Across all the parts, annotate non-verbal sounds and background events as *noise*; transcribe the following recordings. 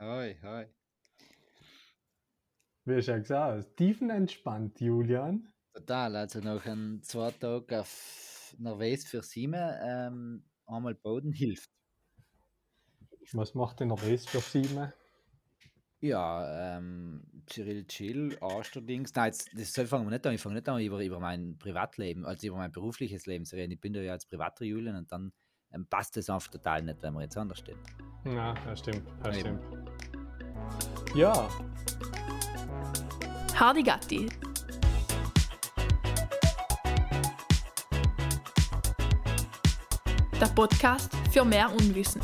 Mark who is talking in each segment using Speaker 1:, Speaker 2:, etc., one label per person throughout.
Speaker 1: hoi, hoi.
Speaker 2: Wie ja gesagt, tiefenentspannt, Julian.
Speaker 1: Total, also nach einem zwei Tagen auf Nervös für Sieben ähm, einmal Boden *laughs* hilft.
Speaker 2: Was macht denn Nervös für Sieben?
Speaker 1: Ja, ähm, Cyril Chill, Asterdings. Nein, jetzt, das soll fangen wir nicht an. Ich fange nicht an, über, über mein Privatleben, also über mein berufliches Leben zu reden. Ich bin da ja als privater Julian und dann ähm, passt das einfach total nicht, wenn wir jetzt anders stehen.
Speaker 2: Ja, das stimmt, das stimmt. Ja.
Speaker 3: Hardy Gatti. Der Podcast für mehr Unwissen.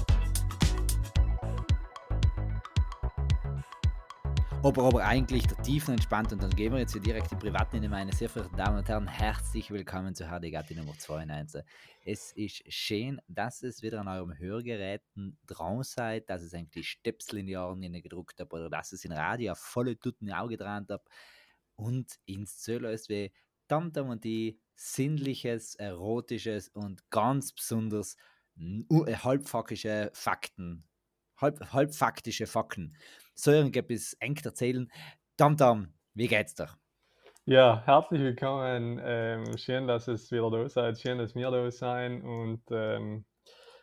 Speaker 1: Aber, aber eigentlich der tiefen entspannt und dann gehen wir jetzt hier direkt in Privaten in meine sehr verehrten Damen und Herren. Herzlich willkommen zu HD Gatti Nummer 92. Es ist schön, dass es wieder an eurem Hörgeräten dran seid, dass es eigentlich Stöpsel in die Ohren gedruckt habt oder dass es in Radio volle Tutten Auge dran habt und ins Zöller ist wie Tamtam und die sinnliches, erotisches und ganz besonders halbfackische Fakten, halb, halbfaktische Fakten. So irgendetwas eng erzählen. Tamtam, wie geht's dir?
Speaker 2: Ja, herzlich willkommen. Ähm, schön, dass es wieder da seid. Schön, dass wir da sein und ähm,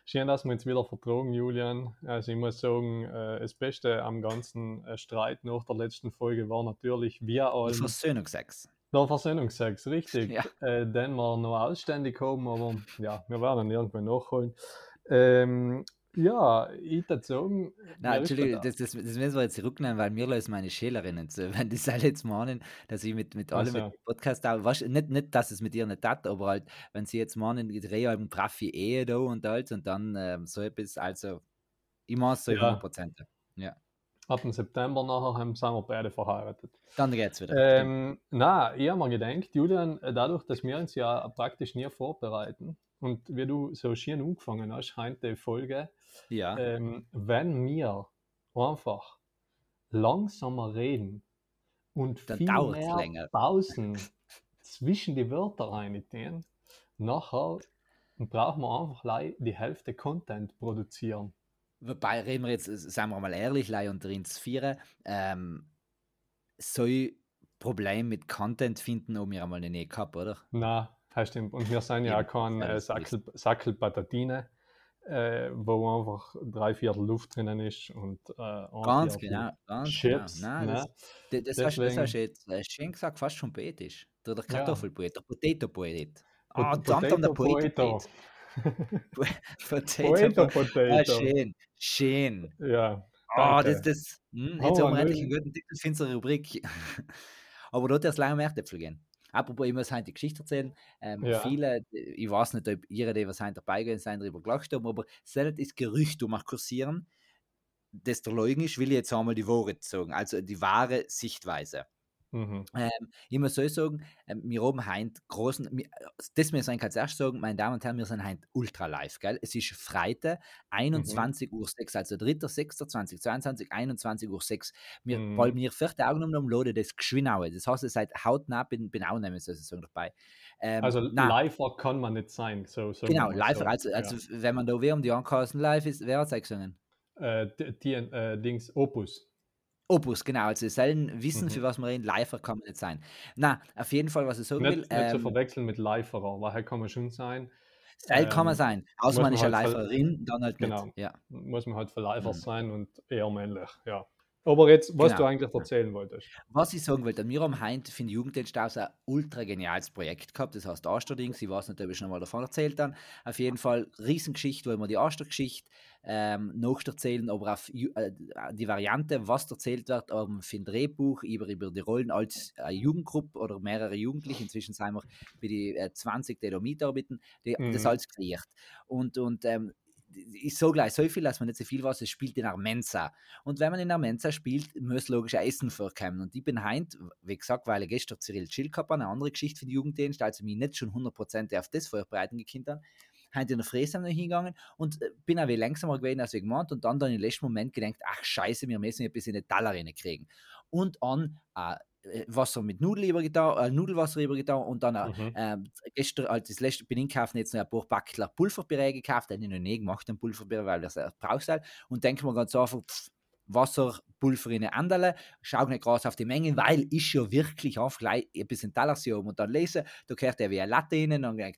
Speaker 2: schön, dass wir uns wieder vertragen, Julian. Also ich muss sagen, äh, das Beste am ganzen äh, Streit nach der letzten Folge war natürlich wir
Speaker 1: alle. Versöhnungsex.
Speaker 2: Der Versöhnungsex, richtig. Ja. Äh, den wir noch ausständig haben, aber ja, wir werden irgendwann nachholen. Ähm, ja, ich sagen.
Speaker 1: Nein, Entschuldigung, das, das, das müssen wir jetzt zurücknehmen, weil mir lösen meine Schülerinnen zu. *laughs* Wenn die alle jetzt meinen, dass ich mit, mit allem also. Podcast auch, weißt, nicht, nicht, dass es mit ihr nicht hat, aber halt, wenn sie jetzt meinen, ich drehe halt Traffi Ehe da und alles und dann ähm, so etwas, also ich mache es so ja. 100%. Ja.
Speaker 2: Ab dem September nachher haben, sind wir beide verheiratet.
Speaker 1: Dann geht's wieder.
Speaker 2: Ähm, na, ich habe mir gedacht, Julian, äh, dadurch, dass wir uns ja praktisch nie vorbereiten und wie du so schön angefangen hast, heute die Folge,
Speaker 1: ja.
Speaker 2: ähm, wenn wir einfach langsamer reden und
Speaker 1: Dann
Speaker 2: viel mehr
Speaker 1: länger.
Speaker 2: Pausen *laughs* zwischen die Wörter rein nachher brauchen wir einfach die Hälfte Content produzieren.
Speaker 1: Wobei, reden wir jetzt, sagen wir mal ehrlich, Lei unter uns vier, ähm, so Problem mit Content finden, um wir einmal nicht gehabt, oder?
Speaker 2: Na, das stimmt. Und wir sind ja, ja auch kein äh, Sackel, Sackel Patatine äh, wo einfach drei Viertel Luft drinnen ist und äh,
Speaker 1: ganz genau, ganz Chips, genau. Nein, ne? das, das, das, hast, das hast du jetzt äh, schön gesagt, fast schon poetisch. Der, Kartoffelpoet, der Potato-Poet.
Speaker 2: Ah, dann der
Speaker 1: Potato. *laughs*
Speaker 2: Potato, Potato.
Speaker 1: Ah, schön, schön.
Speaker 2: Ja.
Speaker 1: Ah, das, das, hm, jetzt oh, haben wir endlich einen guten Titel für unsere Rubrik. *laughs* Aber dort erst lange mehr Äpfel gehen. Apropos, ich muss heute die Geschichte erzählen. Ähm, ja. Viele, ich weiß nicht, ob ihre, die was heute dabei gehen, sind darüber gelacht haben, aber selten ist Gerücht um kursieren, dass der Leugen ist, will ich jetzt einmal die Wahrheit sagen, also die wahre Sichtweise. Mhm. Ähm, ich muss so sagen, ähm, wir haben heute großen, das wir als erstes sagen, meine Damen und Herren, wir sind heute ultra live, gell? Es ist Freitag, 21 mhm. Uhr 6, also 3.6.2022, 21 Uhr 6. Wir, mhm. Weil wir vierte Augen um Lode das geschwinnaue. Das heißt, ihr seid hautnah, bin, bin auch nämlich sozusagen dabei.
Speaker 2: Ähm, also live kann man nicht sein. So, so
Speaker 1: genau, live, so, also, also ja. wenn man da wie um die Ankasten live ist, wer hat es gesungen?
Speaker 2: Äh, die, die äh, Dings Opus.
Speaker 1: Opus, genau. Also sollen wissen, mhm. für was man reden. Lifer kann man nicht sein. Na, auf jeden Fall, was ich sagen
Speaker 2: nicht,
Speaker 1: will.
Speaker 2: Nicht ähm, zu verwechseln mit Liferer, weil kann man schon sein.
Speaker 1: Ähm, kann man ähm, sein. Außer man ist eine halt Liferin, dann halt
Speaker 2: genau,
Speaker 1: nicht. Ja.
Speaker 2: Muss man halt für Lifer mhm. sein und eher männlich, ja. Aber jetzt, was genau. du eigentlich erzählen wolltest.
Speaker 1: Was ich sagen wollte, wir haben heute für den Jugenddienst ein ultra geniales Projekt gehabt, das heißt Asterdings, ich weiß nicht, ob ich schon mal davon erzählt habe. Auf jeden Fall Riesengeschichte, wo wir die Astergeschichte ähm, nacherzählen, aber auf äh, die Variante, was erzählt wird, um, für ein Drehbuch über, über die Rollen als äh, Jugendgruppe oder mehrere Jugendliche, inzwischen sind wir bei die äh, 20, die da mitarbeiten, die, mhm. das alles kreiert. Und, und ähm, ich sage gleich so viel, dass man nicht so viel weiß, es spielt in Armenza. Und wenn man in Armenza spielt, muss logisch Essen vorkommen. Und ich bin heint, wie gesagt, weil ich gestern Cyril Chill gehabt eine andere Geschichte für den Jugenddienst, also mich nicht schon 100% auf das vorbereiten habe, heute in der Fräse hingegangen und äh, bin auch wie langsamer gewesen als ich gemeint und dann dann im letzten Moment gedacht, ach scheiße, wir müssen ein bisschen eine Taler kriegen. Und an äh, Wasser mit Nudel übergetan, äh, Nudelwasser übergetan und dann mhm. äh, gestern, als das letzte bin ich gekauft, jetzt noch ein paar Backler Pulverpüree gekauft, den ich noch nie gemacht, den Pulverpüree, weil das brauchst halt. Und denke mir ganz einfach, pff, Wasserpulver in eine andere, schau nicht groß auf die Menge, weil ist ja wirklich einfach gleich ein bisschen Talasium und dann lesen, da gehört er wie eine Latte rein und dann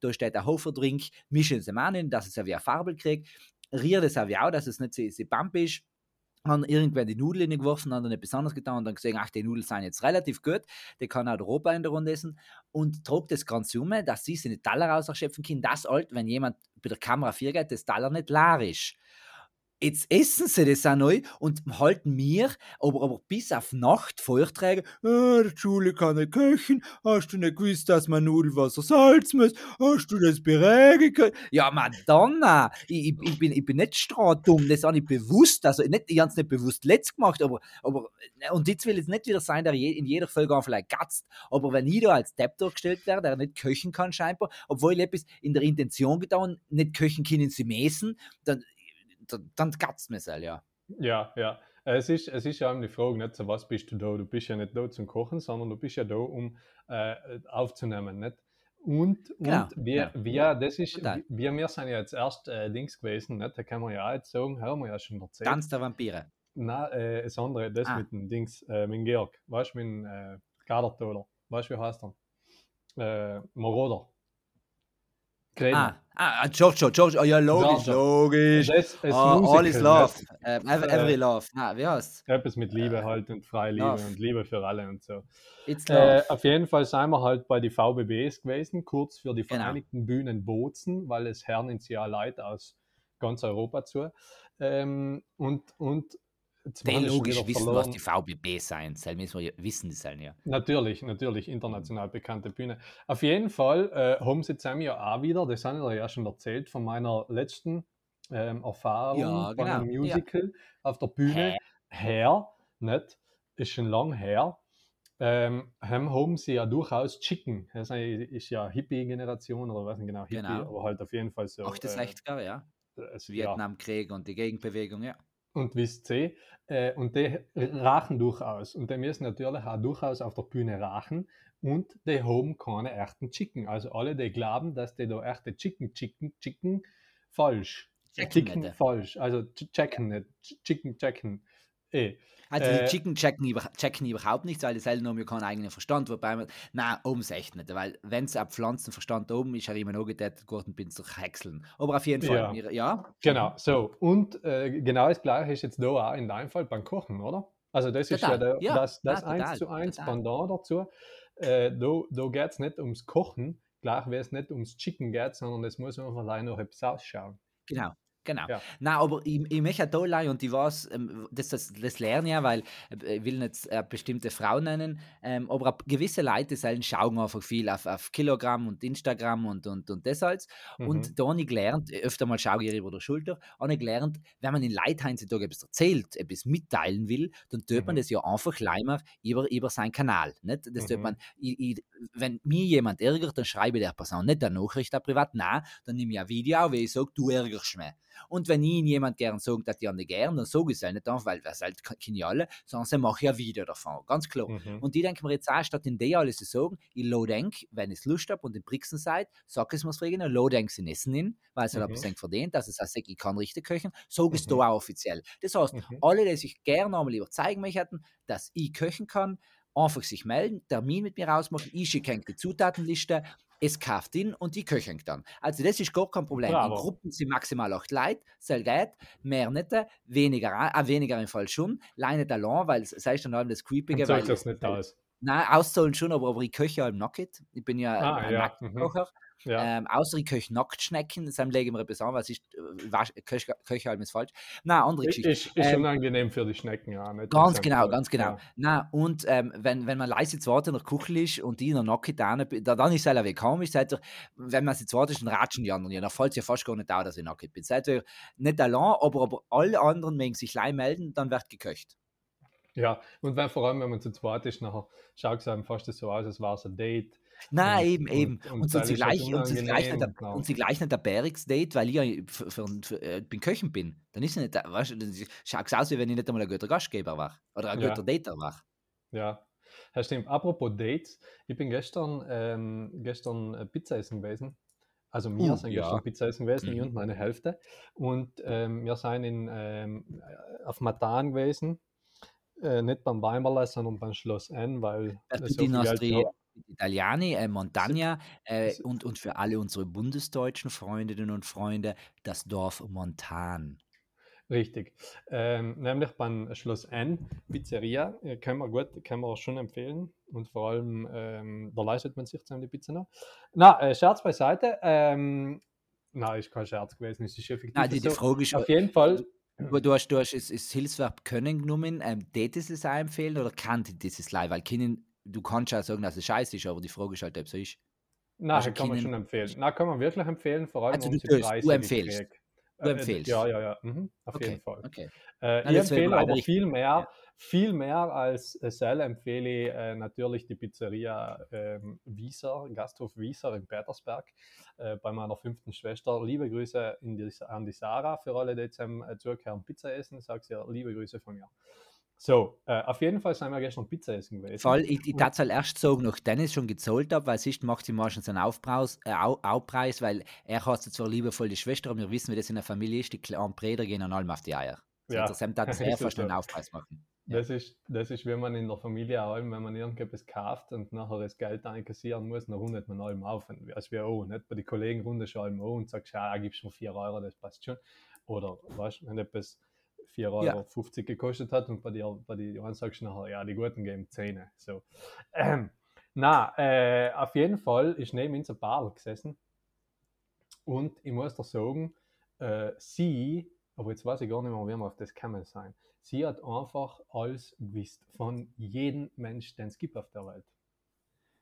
Speaker 1: da steht ein Hoferdrink, mischen sie mal rein, dass es ja wie eine Farbe kriegt, rührt es auch, dass es nicht so, so bump ist haben irgendwer die Nudeln geworfen, haben dann etwas anderes getan und dann gesehen, ach, die Nudeln sind jetzt relativ gut, die kann auch der Opa in der Runde essen und trug das Ganze um, dass sie seine Taler rausschöpfen können, das alt, wenn jemand bei der Kamera 4 geht, das Taler nicht leer ist jetzt essen sie das auch neu und halten mir, aber, aber bis auf Nacht Vorträge, ah, die Schule kann nicht köchen, hast du nicht gewusst, dass man Nudelwasser salzen muss, hast du das beregen können? Ja, Madonna, ich, ich, ich, bin, ich bin nicht dumm, das habe ich bewusst, also nicht, ich habe es nicht bewusst letzt gemacht, aber, aber und jetzt will es nicht wieder sein, der in jeder Folge vielleicht gatzt, aber wenn ich da als Depp durchgestellt werde, der nicht köchen kann scheinbar, obwohl ich etwas in der Intention getan, nicht köchen können sie messen, dann dann gatzt mir es ja.
Speaker 2: Ja, ja. Es ist, es ist ja die Frage, nicht so, was bist du da? Du bist ja nicht da zum Kochen, sondern du bist ja da, um äh, aufzunehmen. Nicht? Und, genau. und wir, ja. wir, das ist, wir, wir sind ja jetzt erst äh, Dings gewesen, nicht? da kann man ja auch jetzt sagen, haben wir ja schon erzählt.
Speaker 1: Tanz der Vampire.
Speaker 2: Nein, äh, das andere, das ah. mit dem Dings, äh, mit Georg, weißt du, mit dem äh, Kadertoder, weißt du, wie heißt er? Äh, Moroder.
Speaker 1: Ah, ah, Giorgio, Giorgio, oh ja, logisch, Giorgio. logisch. Das, das oh, all is love, äh, every, every, love. Ah, wie heißt
Speaker 2: Etwas mit Liebe äh, halt und freie Liebe love. und Liebe für alle und so. Äh, auf jeden Fall sind wir halt bei den VBBs gewesen, kurz für die genau. Vereinigten Bühnen Bozen, weil es Herren ins Jahr leid aus ganz Europa zu. Ähm, und, und
Speaker 1: die logisch wissen, verloren. was die VBB sein. Das müssen wir wissen, die sein ja.
Speaker 2: Natürlich, natürlich, international bekannte Bühne. Auf jeden Fall äh, haben sie zusammen ja auch wieder, das habe ich ja schon erzählt, von meiner letzten ähm, Erfahrung ja, bei einem genau, Musical ja. auf der Bühne her, nicht, ist schon lang her, ähm, haben, sie ja durchaus Chicken. Das ist ja Hippie-Generation oder was nicht genau, Hippie, genau. aber halt auf jeden Fall so.
Speaker 1: 68er, äh, ja. Das Vietnamkrieg ja. und die Gegenbewegung, ja
Speaker 2: und wisst ihr, äh, und die rachen durchaus. Und die müssen natürlich auch durchaus auf der Bühne rachen und die haben keine echten Chicken. Also alle, die glauben, dass die da echte Chicken, Chicken, Chicken, falsch. Checken Chicken, falsch. Also checken nicht. Chicken, checken. Eh.
Speaker 1: Also die äh, Chicken checken, checken überhaupt nichts, weil die selten haben ja keinen eigenen Verstand, wobei man, nein, oben echt nicht, weil wenn es ab Pflanzenverstand oben ist, hat immer noch gedacht, Gordon bin durch Häckseln. Aber auf jeden Fall, ja. Ja.
Speaker 2: Genau, so. Und äh, genau das gleiche ist jetzt da auch in deinem Fall beim Kochen, oder? Also das total. ist ja, der, ja das, das ja, 1 zu 1 Pendant dazu. Äh, da da geht es nicht ums Kochen, gleich wie es nicht ums Chicken geht, sondern es muss einfach allein noch etwas ausschauen.
Speaker 1: Genau, Genau. Ja. Nein, aber ich, ich möchte da und ich weiß, ähm, das, das, das lerne ja, weil äh, ich will nicht äh, bestimmte Frau nennen, ähm, aber gewisse Leute sollen schauen einfach viel auf, auf Kilogramm und Instagram und, und, und das alles. Mhm. Und da habe ich gelernt, öfter mal schaue ich über der Schulter, habe ich gelernt, wenn man in Leuten heutzutage etwas erzählt, etwas mitteilen will, dann tut mhm. man das ja einfach leimer über, über seinen Kanal. Nicht? Das mhm. man, ich, ich, wenn mir jemand ärgert, dann schreibe ich der Person nicht eine Nachricht privat, nein, dann nehme ich ein Video wie ich sage, du ärgerst mich. Und wenn ihnen jemand gern sagt, dass die nicht gern, dann sage ich es nicht einfach, weil das halt alle, sondern sie machen ja wieder davon, ganz klar. Mhm. Und die denken mir jetzt auch, statt in der alles zu sagen, ich lo denk, wenn ich Lust habe und in Brixen seid, sag es mir fragen, lo denk sie essen hin, weil sie mhm. etwas verdient, dass es auch sagt, ich kann richtig köchen, sage es mhm. da auch offiziell. Das heißt, mhm. alle, die sich gerne einmal überzeugen möchten, dass ich köchen kann, einfach sich melden, Termin mit mir ausmachen, ich schicke die Zutatenliste es kauft ihn und die köchen dann. Also das ist gar kein Problem. Bravo. In Gruppen sind maximal acht Leute, soll geht, mehr nicht, weniger, äh, weniger im Fall schon, leider nicht allein, weil es ist dann das Creepige.
Speaker 2: Weil, das nicht aus.
Speaker 1: Nein, auszahlen schon, aber, aber ich köche halt nackt. Ich bin ja ah, ein ja. Nacktkocher. Ja. Ähm, außer ich köche Nacktschnecken, das legen wir etwas an, was ist, äh, köche, köche halt falsch. Nein, andere Geschichte.
Speaker 2: Ist, ist ähm, unangenehm für die Schnecken, ja.
Speaker 1: Nicht ganz genau, ganz genau. Ja. Nein, und ähm, wenn, wenn man leise zu warten in der Küche ist und die in der Nacke da, dann ist es halt komisch, seid ihr, wenn man sie zu warten ist, dann ratschen die anderen ja, dann fällt es ja fast gar nicht da, dass ich nackt bin. Seid ihr nicht allein, aber, aber alle anderen mögen sich gleich melden, dann wird geköcht.
Speaker 2: Ja, und wenn, vor allem, wenn man zu zweit ist, nachher schaut es einem fast so aus, als wäre es ein Date
Speaker 1: Nein, und, eben, eben. Und, und, und, sie gleich, und, sie gleich nicht der, genau. und sie gleich nicht der Bärix-Date, weil ich ja für, für, für, äh, bin Köchen bin. Dann ist sie nicht, weißt du, schaut es aus, wie wenn ich nicht einmal ein guter Gastgeber war. Oder ein ja. guter Dater war.
Speaker 2: Ja, ja, stimmt. Apropos Dates, ich bin gestern, ähm, gestern Pizza essen gewesen Also wir
Speaker 1: Uh,
Speaker 2: sind
Speaker 1: ja.
Speaker 2: gestern Pizza essen gewesen, ich
Speaker 1: Mhm.
Speaker 2: und meine Hälfte. Und ähm, wir sind in, ähm, auf Matan gewesen, äh, nicht beim Weimerle, sondern beim Schloss N, weil
Speaker 1: Das
Speaker 2: so
Speaker 1: die
Speaker 2: gehabt-
Speaker 1: Italiani, äh, Montagna äh, und, und für alle unsere bundesdeutschen Freundinnen und Freunde das Dorf Montan.
Speaker 2: Richtig. Ähm, nämlich beim Schloss N Pizzeria äh, können wir gut, können wir schon empfehlen und vor allem ähm, da leistet man sich zusammen die Pizza noch. Na, äh, Scherz beiseite. Ähm, na, ist kein Scherz gewesen, es ist effektiv
Speaker 1: Nein, die, die. Frage ist,
Speaker 2: Auf jeden Fall,
Speaker 1: du, du hast, du hast das, Hilfsverb können genommen, ähm, tät es auch empfehlen oder kann dieses live? Weil können, du kannst ja sagen, dass es scheiße ist, aber die Frage ist halt, ob es so ist.
Speaker 2: na,
Speaker 1: Also
Speaker 2: kann man schon empfehlen. Na, kann man wirklich empfehlen, vor allem
Speaker 1: Also
Speaker 2: um
Speaker 1: du
Speaker 2: die
Speaker 1: du
Speaker 2: Preise, die
Speaker 1: empfehlst.
Speaker 2: kriegt.
Speaker 1: Du
Speaker 2: Äh,
Speaker 1: empfehlst.
Speaker 2: Ja, ja, ja, mhm, auf
Speaker 1: Okay,
Speaker 2: jeden Fall.
Speaker 1: okay.
Speaker 2: Äh,
Speaker 1: Na,
Speaker 2: ich empfehle aber
Speaker 1: richtig.
Speaker 2: viel mehr, viel mehr als äh, Sel empfehle ich äh, natürlich die Pizzeria ähm, Wieser, Gasthof Wieser in Petersberg, äh, bei meiner fünften Schwester. Liebe Grüße die, an die Sarah, für alle, die zum äh, zurückkehren Pizza essen, sagt sie liebe Grüße von mir. So, äh, auf jeden Fall sind wir gestern Pizza essen gewesen.
Speaker 1: Voll, ich, ich darf halt erst sagen, nachdem ich schon gezahlt habe, weil sonst macht sie meistens einen Aufpreis, äh, Au- Aufpreis, weil er hat zwar liebevoll die Schwester, aber wir wissen, wie das in der Familie ist, die kleinen Brüder gehen an allem auf die Eier. So
Speaker 2: Ja, *laughs* ist
Speaker 1: er
Speaker 2: das
Speaker 1: fast einen
Speaker 2: so.
Speaker 1: Aufpreis machen. Ja.
Speaker 2: Das ist, das ist, wenn man in der Familie allem, wenn man irgendetwas kauft und nachher das Geld einkassieren muss, dann rundet man allem auf. Und Also wir auch, nicht? Bei den Kollegen rundest du allem auf und sagst, ja, gibst mir 4 Euro, das passt schon. Oder, weißt du, wenn etwas 4,50
Speaker 1: Ja.
Speaker 2: Euro 50 gekostet hat und bei dir, bei den anderen sagst du nachher, ja, die Guten geben 10. So. Ähm, na, äh, auf jeden Fall ist neben uns ein Paar gesessen und ich muss dir sagen, äh, sie, aber jetzt weiß ich gar nicht mehr, wie wir auf das gekommen sein. Sie hat einfach alles gewusst von jedem Mensch, den es gibt auf der Welt.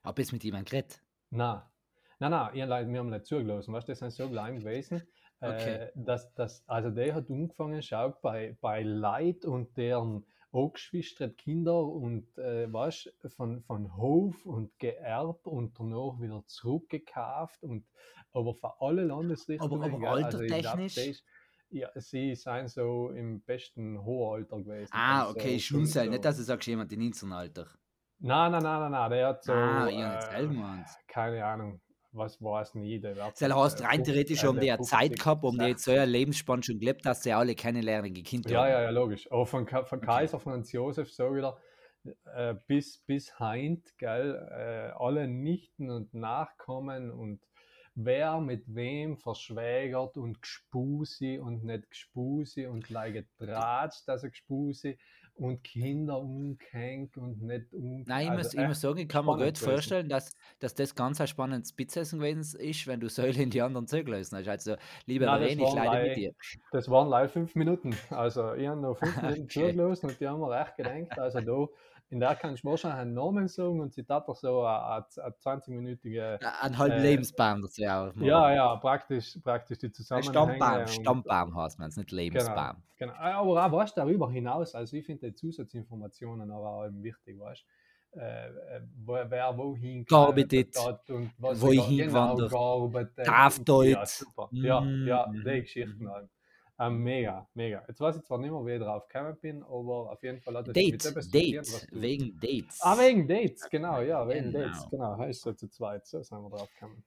Speaker 1: Hab jetzt mit jemandem geredet.
Speaker 2: Na, na, na, ihr Leute, wir haben nicht zugelassen, weißt du, das sind so klein gewesen.
Speaker 1: Okay.
Speaker 2: Äh, dass, dass, also der hat angefangen, schau, bei, bei Leid und deren angeschwistert Kinder und äh, weißt, von, von Hof und geerbt und danach wieder zurückgekauft und aber für alle Landesrichtungen.
Speaker 1: Aber- aber
Speaker 2: also
Speaker 1: altertechnisch?
Speaker 2: ist- ja, sie sind so im besten Hohalter gewesen.
Speaker 1: Ah,
Speaker 2: Also
Speaker 1: okay,
Speaker 2: schon
Speaker 1: Schulzeit.
Speaker 2: so-
Speaker 1: Nicht, dass du sagst, jemand in unserem Alter.
Speaker 2: Nein, nein, nein, nein, nein, der hat so.
Speaker 1: ah, ja,
Speaker 2: äh, keine Ahnung, was weiß nicht. Der wird,
Speaker 1: Das heißt,
Speaker 2: äh,
Speaker 1: rein
Speaker 2: 50,
Speaker 1: theoretisch
Speaker 2: äh,
Speaker 1: haben die ja
Speaker 2: 50,
Speaker 1: Zeit gehabt, um die jetzt so
Speaker 2: 60.
Speaker 1: eine Lebensspanne schon gelebt, dass sie alle kennenlernen, Kinder
Speaker 2: Ja, ja, ja, logisch. Aber von, von
Speaker 1: Okay.
Speaker 2: Kaiser Franz Josef so wieder äh, bis, bis Heint, gell, äh, alle Nichten und Nachkommen und wer mit wem verschwägert und gespusi und nicht gespusi und gleich getratscht, dass er gespusi und Kinder umgehängt und nicht umgehängt.
Speaker 1: Nein, ich, muss, ich muss sagen, ich kann mir gut vorstellen, dass, dass das ganz ein spannendes Pizzaessen gewesen ist, wenn du Säule in die anderen zugelassen hast. Also, lieber
Speaker 2: Nein,
Speaker 1: ich leide mit dir.
Speaker 2: Das waren live fünf Minuten. Also ich habe noch fünf *laughs* Minuten zugelassen und die haben mir recht gedacht. Also da, in der kann ich wahrscheinlich einen Namen sagen und sie tat doch so eine, eine 20-minütige,
Speaker 1: Ein halber
Speaker 2: Äh,
Speaker 1: Lebensbaum dazu auch.
Speaker 2: ja, ja, praktisch, praktisch die Zusammenhänge.
Speaker 1: Stammbaum, Stammbaum heißt man es, nicht Lebensbaum.
Speaker 2: Genau, aber auch was darüber hinaus, also ich finde die Zusatzinformationen aber auch eben wichtig, weißt äh, äh, wo, wer wohin
Speaker 1: Gearbeitet,
Speaker 2: hat und was
Speaker 1: wohin
Speaker 2: er ge-
Speaker 1: gewandert,
Speaker 2: gearbeitet.
Speaker 1: darf
Speaker 2: Ja. Ja, ja,
Speaker 1: Mhm.
Speaker 2: die Geschichten halt. Ähm, mega, mega. Jetzt weiß ich zwar nicht mehr, wie ich drauf gekommen bin, aber auf jeden Fall hat es mit tun,
Speaker 1: Date, wegen Dates.
Speaker 2: Ah, wegen Dates, genau, ja, wegen
Speaker 1: Genau.
Speaker 2: Dates, genau. Heißt so zu zweit, so sind wir drauf gekommen.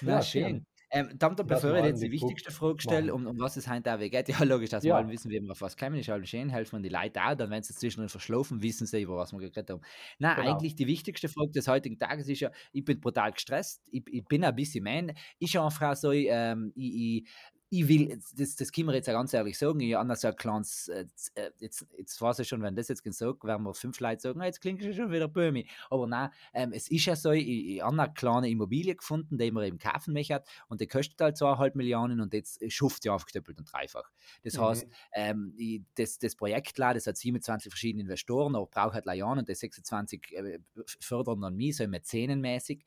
Speaker 1: Na,
Speaker 2: Ja,
Speaker 1: schön.
Speaker 2: schön.
Speaker 1: Ähm,
Speaker 2: Das
Speaker 1: bevor ich jetzt die wichtigste Frage stelle, um, um was es heute auch geht, *laughs* ja logisch, dass wir
Speaker 2: Ja.
Speaker 1: alle wissen, wie wir auf was kommen, ist halt schön, helfen wir die Leute auch, dann wenn sie zwischendrin verschlafen, wissen sie, über was wir geredet haben. Nein,
Speaker 2: Genau.
Speaker 1: eigentlich die wichtigste Frage des heutigen Tages ist ja, ich bin brutal gestresst, ich, ich bin ein bisschen man, ich einfach so, ähm, ich, ich, ich will, das, das können wir jetzt ja ganz ehrlich sagen, ich so ein kleines, äh, äh, jetzt, jetzt weiß ich schon, wenn das jetzt gesagt, werden wir fünf Leute sagen, "Ah, jetzt klingt es schon wieder böhmi. Aber nein, ähm, es ist ja so, ich, ich habe eine kleine Immobilie gefunden, die man eben kaufen möchte und die kostet halt zweieinhalb Millionen und jetzt schufft sie aufgedoppelt und dreifach. Das
Speaker 2: Mhm.
Speaker 1: heißt, ähm, ich, das, das Projekt da, das hat 27 verschiedene Investoren, aber braucht halt Jahren und die 26 äh, fördern dann mich, so mäzenenmäßig.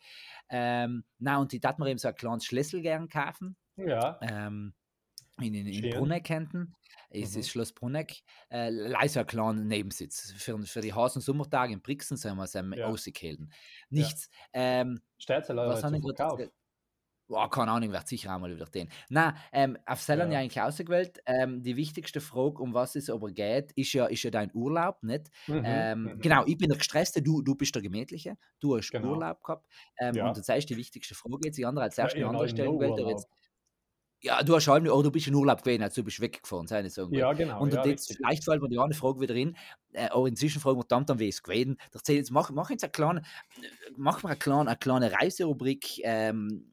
Speaker 1: Ähm, na, und ich darf mir eben so ein kleines Schlüssel gern kaufen
Speaker 2: Ja,
Speaker 1: ähm, in, in, in
Speaker 2: Schön.
Speaker 1: Brunneck Es
Speaker 2: Mhm.
Speaker 1: ist Schloss Brunneck. Äh, ein kleiner Nebensitz. Für, für die Hasen Sommertage in Brixen sollen wir es ähm,
Speaker 2: Ja.
Speaker 1: ausgehalten. Nichts. Ähm,
Speaker 2: Stellt sie
Speaker 1: was haben gesagt? Oh, keine Ahnung, wird sicher auch mal wieder den. Nein, ähm, auf Selland ja. ja eigentlich ausgewählt. Ähm, die wichtigste Frage, um was es aber geht, ist ja, ist ja dein Urlaub, nicht? Mhm. Ähm, mhm. Genau, ich bin der Gestresste, du, du bist der Gemütliche, du hast genau. Urlaub gehabt. Ähm, ja. Und das ist die wichtigste Frage jetzt. Die andere als erste ja, andere stellen will, jetzt ja, du hast halt, oh, du bist in Urlaub gewesen, also du bist weggefahren, sei nicht so.
Speaker 2: Ja, genau.
Speaker 1: Und
Speaker 2: ja,
Speaker 1: jetzt, vielleicht fällt mir die eine Frage wieder hin, äh, auch inzwischen fragen wir dann, dann wie es gewesen. Jetzt, mach, mach jetzt eine kleine, mach mal eine kleine, eine kleine Reiserubrik, ähm,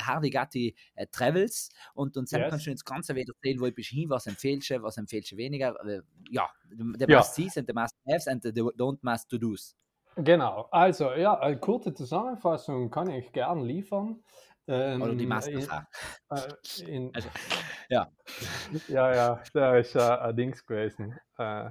Speaker 1: Hardy Gatti äh, Travels und, und dann yes. kannst du uns ganz wieder erzählen, wo bist du hin, was empfehlst du, was empfehlst du weniger. Äh, ja, the ja. must sees and the must haves and the don't must to do's.
Speaker 2: Genau, also ja, eine kurze Zusammenfassung kann ich gern liefern.
Speaker 1: Ähm, Oder die Masterfrage.
Speaker 2: In, äh,
Speaker 1: also, ja.
Speaker 2: ja, ja, der ist äh, ein Dings gewesen. Äh,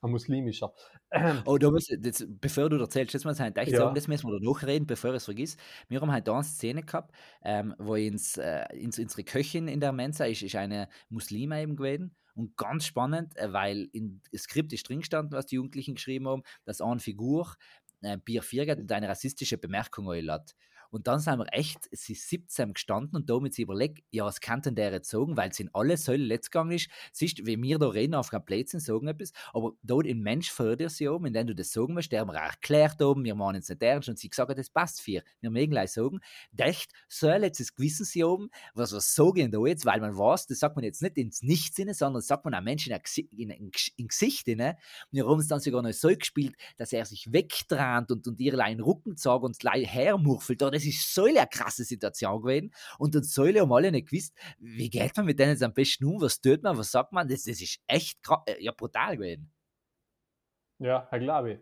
Speaker 2: ein muslimischer.
Speaker 1: Ähm, oh, da musst, jetzt, bevor du erzählst, das muss ich echt ja. sagen, das müssen wir da nachreden, bevor ich es vergiss. Wir haben halt da eine Szene gehabt, ähm, wo ins, äh, ins, unsere Köchin in der Mensa ist, ist eine Muslima eben gewesen. Und ganz spannend, äh, weil im Skript ist drin gestanden, was die Jugendlichen geschrieben haben, dass eine Figur äh, Bier 4 und eine rassistische Bemerkung hat. Und dann sind wir echt, sie ist 17 gestanden und damit sie überlegt, ja, was kann denn der jetzt sagen, weil es in alle Säule letzt gegangen ist. Siehst, wie wir da reden auf einem Plätzchen, sagen etwas, aber dort ein Mensch vor dir sie oben, indem du das sagen musst, der haben wir erklärt oben, wir machen es nicht ernst und sie gesagt, das passt für. Wir mögen gleich sagen, echt, soll jetzt das Gewissen sie oben, was wir sagen da jetzt, weil man weiß, das sagt man jetzt nicht ins Nichtsinne, sondern das sagt man einem Menschen in, in, in, Gesicht. Ne? Wir haben es dann sogar noch so gespielt, dass er sich wegtränt und, und ihr einen Rücken zeigt und gleich hermurfelt. Das ist so eine krasse Situation gewesen. Und dann Säule haben alle nicht gewusst, wie geht man mit denen jetzt am besten um, was tut man, was sagt man. Das, das ist echt äh, ja, brutal gewesen.
Speaker 2: Ja, ich glaube.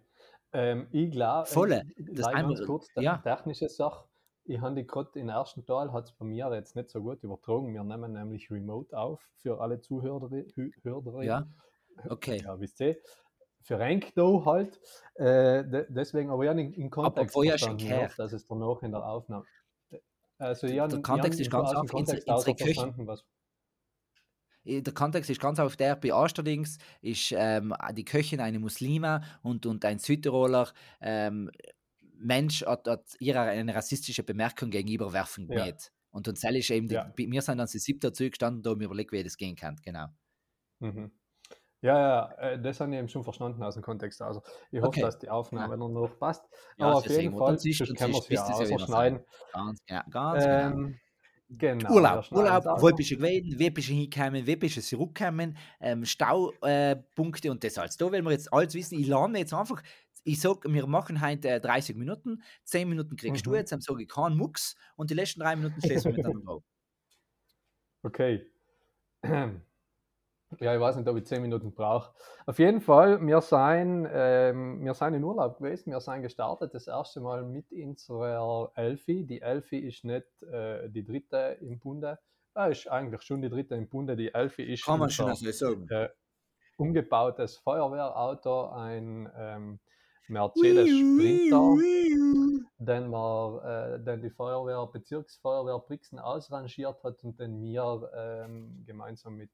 Speaker 2: Ähm, ich glaube,
Speaker 1: Volle.
Speaker 2: Das ganz kurz, ja. technische Sache. Ich habe die gerade im ersten Teil, hat es bei mir jetzt nicht so gut übertragen. Wir nehmen nämlich remote auf für alle Zuhörer. Hörer,
Speaker 1: ja, okay.
Speaker 2: Ja, wisst ihr für Renkdo halt. Äh, de, deswegen, aber ja, in, in Kontext
Speaker 1: aber verstanden, ja,
Speaker 2: dass es danach in der Aufnahme. Also
Speaker 1: ja, der Kontext ist ganz
Speaker 2: Kontext unsere Küche. Was.
Speaker 1: Der Kontext ist ganz auf der, bei Asterdings ist ähm, die Köchin eine Muslima und, und ein Südtiroler ähm, Mensch hat, hat ihr eine rassistische Bemerkung gegenüberwerfen ja. Mit. Und uns ist eben, die, ja. wir sind dann sie siebter zugestanden, da haben wir überlegt, wie das gehen kann, genau.
Speaker 2: Mhm. Ja, ja, äh, das habe ich eben schon verstanden aus dem Kontext. Also ich hoffe, okay. dass die Aufnahme ja. noch passt. Ja, Aber auf jeden Fall,
Speaker 1: das können wir
Speaker 2: es ja ausschneiden.
Speaker 1: Ganz, ja, ganz genau.
Speaker 2: ähm, genau.
Speaker 1: Urlaub, Urlaub, wo bist du gewesen, wie bist du hingekommen, wie bist du zurückgekommen, ähm, Staupunkte äh, und das alles. Da wollen wir jetzt alles wissen. Ich lerne jetzt einfach, ich sage, wir machen heute äh, 30 Minuten, 10 Minuten kriegst mhm. du jetzt, dann sage ich keinen Mucks und die letzten drei Minuten schließen wir miteinander auf. *laughs*
Speaker 2: Okay. *clears throat* *clears throat* Ja, ich weiß nicht, ob ich zehn Minuten brauche. Auf jeden Fall, wir sind, ähm, wir sind in Urlaub gewesen. Wir sind gestartet das erste Mal mit unserer Elfi. Die Elfi ist nicht äh, die dritte im Bunde. Ja, ist eigentlich schon die dritte im Bunde. Die Elfi ist
Speaker 1: Kann man schon also sagen.
Speaker 2: Äh, umgebautes Feuerwehrauto, ein ähm, Mercedes Sprinter, den, wir, äh, den die Feuerwehr, Bezirksfeuerwehr Brixen ausrangiert hat und den wir ähm, gemeinsam mit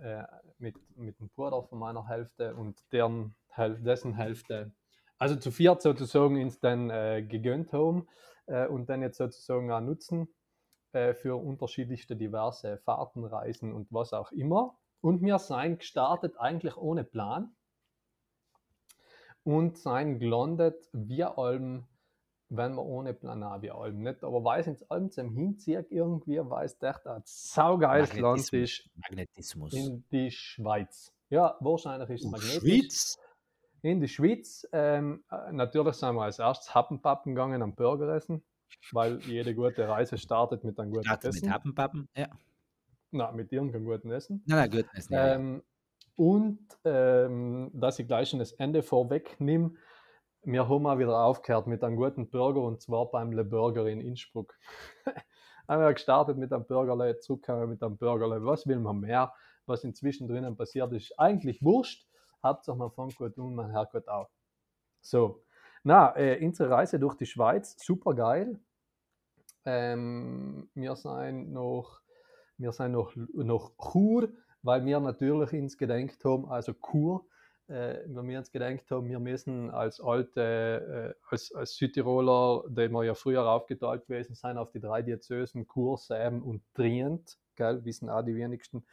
Speaker 2: äh, mit, mit dem Bruder von meiner Hälfte und deren, dessen Hälfte, also zu viert sozusagen ins dann äh, gegönnt haben äh, und dann jetzt sozusagen auch nutzen äh, für unterschiedlichste diverse Fahrten, Reisen und was auch immer. Und wir sind gestartet eigentlich ohne Plan und sind gelandet wir allem wenn man ohne Planavi-Alben nicht, aber weil es ins Alben zum Hinzieht irgendwie, weil es echt ein saugeiles Land ist.
Speaker 1: Magnetismus.
Speaker 2: In die Schweiz. Ja, wahrscheinlich ist es
Speaker 1: magnetisch. Schweiz?
Speaker 2: In die Schweiz. Ähm, äh, natürlich sind wir als erstes Happenpappen gegangen am Burger essen, weil jede gute Reise startet mit einem guten
Speaker 1: startet
Speaker 2: Essen.
Speaker 1: mit Happenpappen, ja.
Speaker 2: Na, mit irgendeinem guten Essen.
Speaker 1: Nein, nein, guten Essen. Ja,
Speaker 2: ähm, und ähm, dass ich gleich schon das Ende vorwegnehme, wir haben auch wieder aufgehört mit einem guten Burger und zwar beim Le Burger in Innsbruck. *laughs* haben wir gestartet mit einem Burgerle, zurückgekommen mit einem Burgerle. Was will man mehr? Was inzwischen drinnen passiert ist, eigentlich wurscht. Hauptsache man fängt gut und man hört gut auf. So, na, äh, unsere Reise durch die Schweiz, super geil. Ähm, wir sind noch, wir sind noch, noch Chur, weil wir natürlich ins Gedenkt haben, also Kur, äh, wenn wir uns gedacht haben, wir müssen als alte, äh, als, als Südtiroler, die wir ja früher aufgeteilt gewesen sind, auf die drei Diözesen, Chur, Säben und Trient, gell, wissen auch die wenigsten,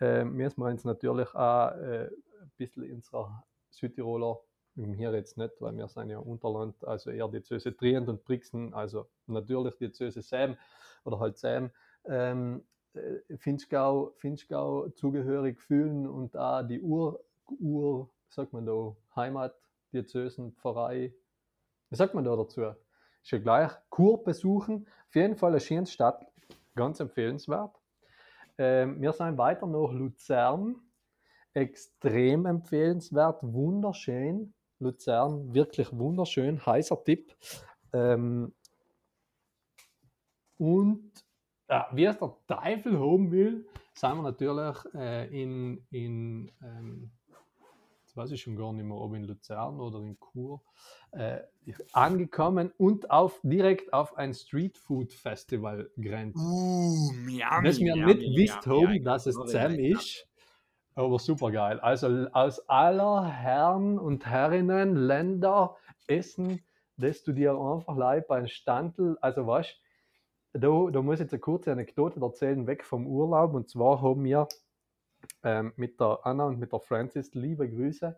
Speaker 2: äh, müssen wir uns natürlich auch äh, ein bisschen unserer Südtiroler, hier jetzt nicht, weil wir sind ja Unterland, also eher Diözese Trient und Brixen, also natürlich Diözese Säben oder halt Säben, ähm, äh, Finchgau, Finchgau zugehörig fühlen und da die Ur, Ur, sagt man da, Heimat, Diözesen, Pfarrei, wie sagt man da dazu? Ist ja gleich, Kur besuchen, auf jeden Fall eine schöne Stadt, ganz empfehlenswert. Ähm, wir sind weiter nach Luzern, extrem empfehlenswert, wunderschön. Luzern, wirklich wunderschön, heißer Tipp. Ähm, und ja, wie es der Teufel haben will, sind wir natürlich äh, in, in ähm, weiß ich schon gar nicht mehr, ob in Luzern oder in Chur, äh, angekommen und auf, direkt auf ein Streetfood Festival grenzt.
Speaker 1: Uh, miam,
Speaker 2: dass wir nicht wisst haben, dass es Sam ist, aber super geil. Also aus aller Herren und Herrinnen Länder essen, dass du dir einfach leid beim Standel, also weißt da, da muss ich jetzt eine kurze Anekdote erzählen, weg vom Urlaub. Und zwar haben wir ähm, mit der Anna und mit der Francis, liebe Grüße,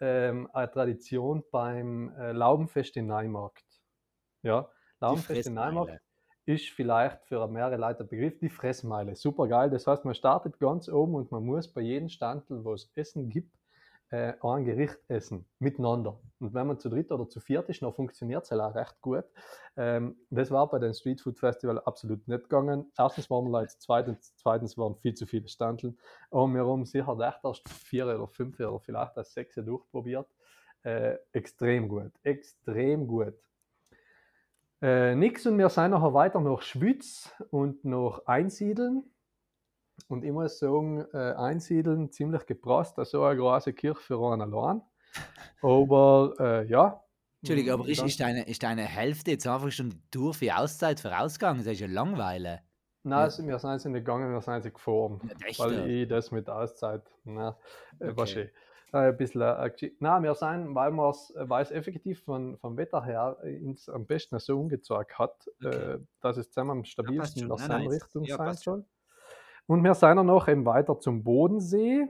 Speaker 2: ähm, eine Tradition beim äh, Laubenfest in Neumarkt. Ja, Laubenfest in Neumarkt ist vielleicht für mehrere Leute Begriff die Fressmeile. Super geil. Das heißt, man startet ganz oben und man muss bei jedem Standel, wo es Essen gibt, äh, ein Gericht essen, miteinander. Und wenn man zu dritt oder zu viert ist, dann funktioniert es halt auch recht gut. Ähm, das war bei den Street Food Festival absolut nicht gegangen. Erstens waren wir Leute zu zweit und zweitens waren viel zu viele Standeln. Und wir haben sicher echt erst vier oder fünf oder vielleicht auch sechs durchprobiert. Äh, extrem gut, extrem gut. Äh, nix und wir sind nachher weiter nach Schwyz und nach Einsiedeln. Und ich muss sagen, äh, einsiedeln ziemlich gepresst, also eine große Kirche für einen allein. Aber äh, ja.
Speaker 1: Entschuldigung, aber ist, ist, deine, ist deine Hälfte jetzt einfach schon durch für Auszeit vorausgegangen? Das ist ja Langweile.
Speaker 2: Nein, ja. wir sind sie nicht gegangen, wir sind sie gefahren. Ja, weil ich das mit Auszeit, na, äh, okay. war schön. Äh, ein bisschen, äh, nein, wir sind, weil, weil es effektiv von, vom Wetter her ins, am besten so umgezogen hat, okay. dass es zusammen am stabilsten in der Sonnenrichtung sein soll. Und wir sind dann noch eben weiter zum Bodensee.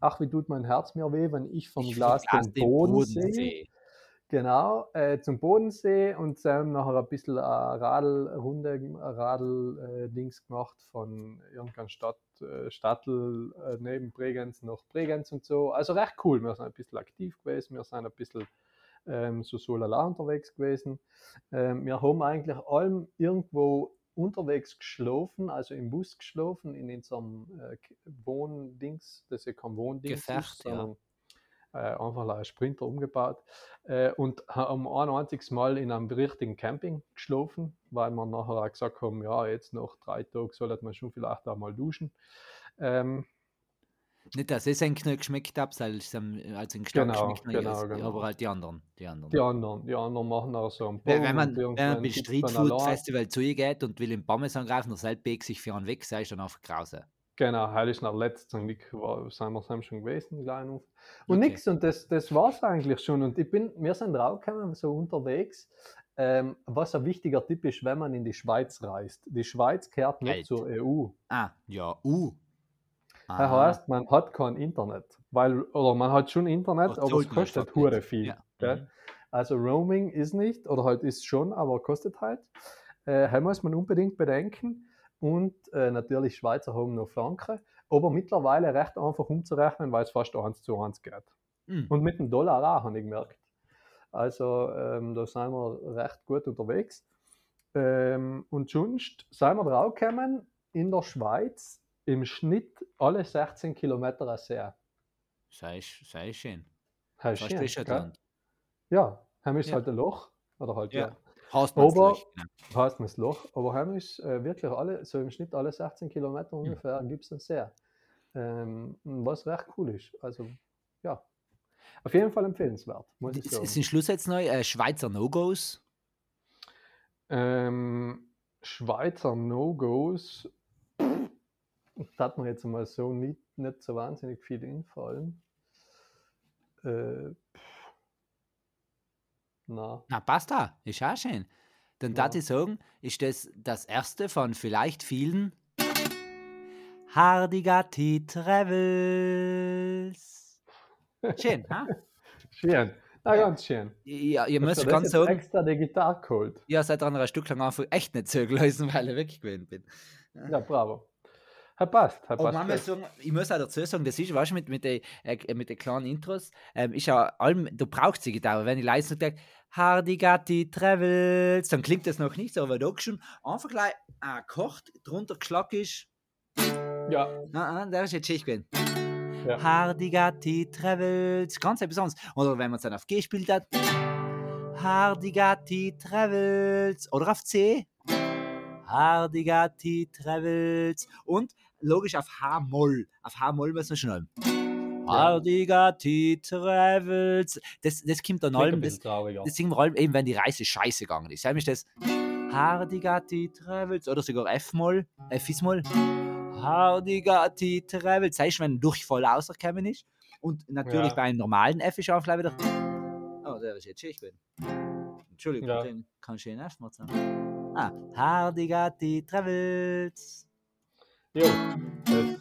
Speaker 2: Ach, wie tut mein Herz mir weh, wenn ich vom ich Glas den, den Bodensee, Bodensee. Genau, äh, zum Bodensee und dann nachher ein bisschen eine Radlrunde, Radl-Dings äh, gemacht von irgendeiner Stadt, äh, Stadtel äh, neben Bregenz nach Bregenz und so. Also recht cool. Wir sind ein bisschen aktiv gewesen, wir sind ein bisschen ähm, so solala unterwegs gewesen. Ähm, wir haben eigentlich allem irgendwo unterwegs geschlafen, also im Bus geschlafen, in unserem äh, Wohndings, das ist ja kein Wohndings
Speaker 1: Gefecht, ist, sondern
Speaker 2: ja. äh, einfach ein Sprinter umgebaut äh, und haben ein einziges Mal in einem richtigen Camping geschlafen, weil wir nachher auch gesagt haben, ja, jetzt nach drei Tagen sollte man schon vielleicht auch mal duschen. Ähm,
Speaker 1: nicht, dass es ein Knöck geschmeckt hat, als ein Geschmack
Speaker 2: genau, geschmeckt
Speaker 1: genau, genau. aber halt die anderen.
Speaker 2: Die anderen, die anderen, die anderen machen auch so
Speaker 1: ein Wenn, wenn man, wenn man beim Street Food Festival zu ihr geht und will im Parmesan greifen, der Selbstweg sich für einen weg, sei ich dann einfach grause.
Speaker 2: Genau, heil ist nach letzten Week war, sind wir schon gewesen, klein Und okay. nix, und das, das war es eigentlich schon. Und ich bin, wir sind draufgekommen, so unterwegs, ähm, was ein wichtiger Tipp ist, wenn man in die Schweiz reist. Die Schweiz gehört nicht Alt. zur EU.
Speaker 1: Ah, ja, U.
Speaker 2: Das heißt, man hat kein Internet, weil, oder man hat schon Internet, aber es kostet hure viel. Ja. Mhm. Also Roaming ist nicht, oder halt ist schon, aber kostet halt. Äh, muss man unbedingt bedenken. Und äh, natürlich Schweizer haben noch Franken, aber mittlerweile recht einfach umzurechnen, weil es fast 1 zu 1 geht. Mhm. Und mit dem Dollar auch, habe ich gemerkt. Also ähm, da sind wir recht gut unterwegs. Ähm, und sonst sind wir draufgekommen, in der Schweiz im Schnitt alle 16 Kilometer ein See.
Speaker 1: Sei, sei schön.
Speaker 2: Sei schön, schön Ja, heim ist ja. halt ein Loch. Oder halt, ja. ja.
Speaker 1: Heißt man
Speaker 2: aber, man das Loch. Aber heim ist äh, wirklich alle, so im Schnitt alle 16 Kilometer hm. ungefähr, mhm. gibt es ein See. Ähm, was recht cool ist. Also, ja. Auf jeden Fall empfehlenswert.
Speaker 1: Muss ich sagen. Sind Schluss jetzt neu äh, Schweizer No-Gos?
Speaker 2: Ähm, Schweizer No-Gos da hat mir jetzt mal so nicht, nicht so wahnsinnig viel einfallen. Äh, na.
Speaker 1: Na, passt da. Ist auch schön. Dann
Speaker 2: Ja.
Speaker 1: darf ich sagen, ist das das erste von vielleicht vielen Hardigati Travels. *laughs* Schön, ha?
Speaker 2: Schön. Na, ganz schön.
Speaker 1: Ja, ihr müsst ganz sagen,
Speaker 2: extra die Gitarre geholt.
Speaker 1: ja, seit einer Stück lang einfach echt nicht zögern weil ich wirklich gewesen bin.
Speaker 2: Ja, bravo. Hat passt. Hat
Speaker 1: Und
Speaker 2: passt.
Speaker 1: man muss sagen, ich muss auch dazu sagen, das ist, weißt du, mit, mit den äh, mit den kleinen Intros, ähm, ist ja allem, du brauchst sie Gitarre. Wenn ich leise denke, Hardigati Travels, dann klingt das noch nicht so, aber da schon einfach gleich ein Akkord drunter geschlagen ist.
Speaker 2: Ja,
Speaker 1: Ah, ah, der ist jetzt schön gewesen.
Speaker 2: Ja.
Speaker 1: Hardigati Travels, ganz etwas anderes. Oder wenn man es dann auf G spielt hat, Hardigati Travels. Oder auf C, Hardigati Travels. Und logisch auf H-Moll. Auf H-Moll müssen wir schnell. Hardigati Travels. Das, das kommt dann allem.
Speaker 2: bisschen
Speaker 1: Das, das singen wir allem eben, wenn die Reise scheiße gegangen ist. Nämlich das Hardigati Travels oder sogar F-Moll, F-Moll. Hardigati Travels. Heißt, wenn ein Durchfall rausgekommen ist. Und natürlich
Speaker 2: Ja.
Speaker 1: bei einem normalen F ist auch gleich wieder. Oh, der ist jetzt gewesen. Entschuldigung,
Speaker 2: Ja.
Speaker 1: den kann ich F mal sagen. Ah, Hardigati Travels.
Speaker 2: Jo, das,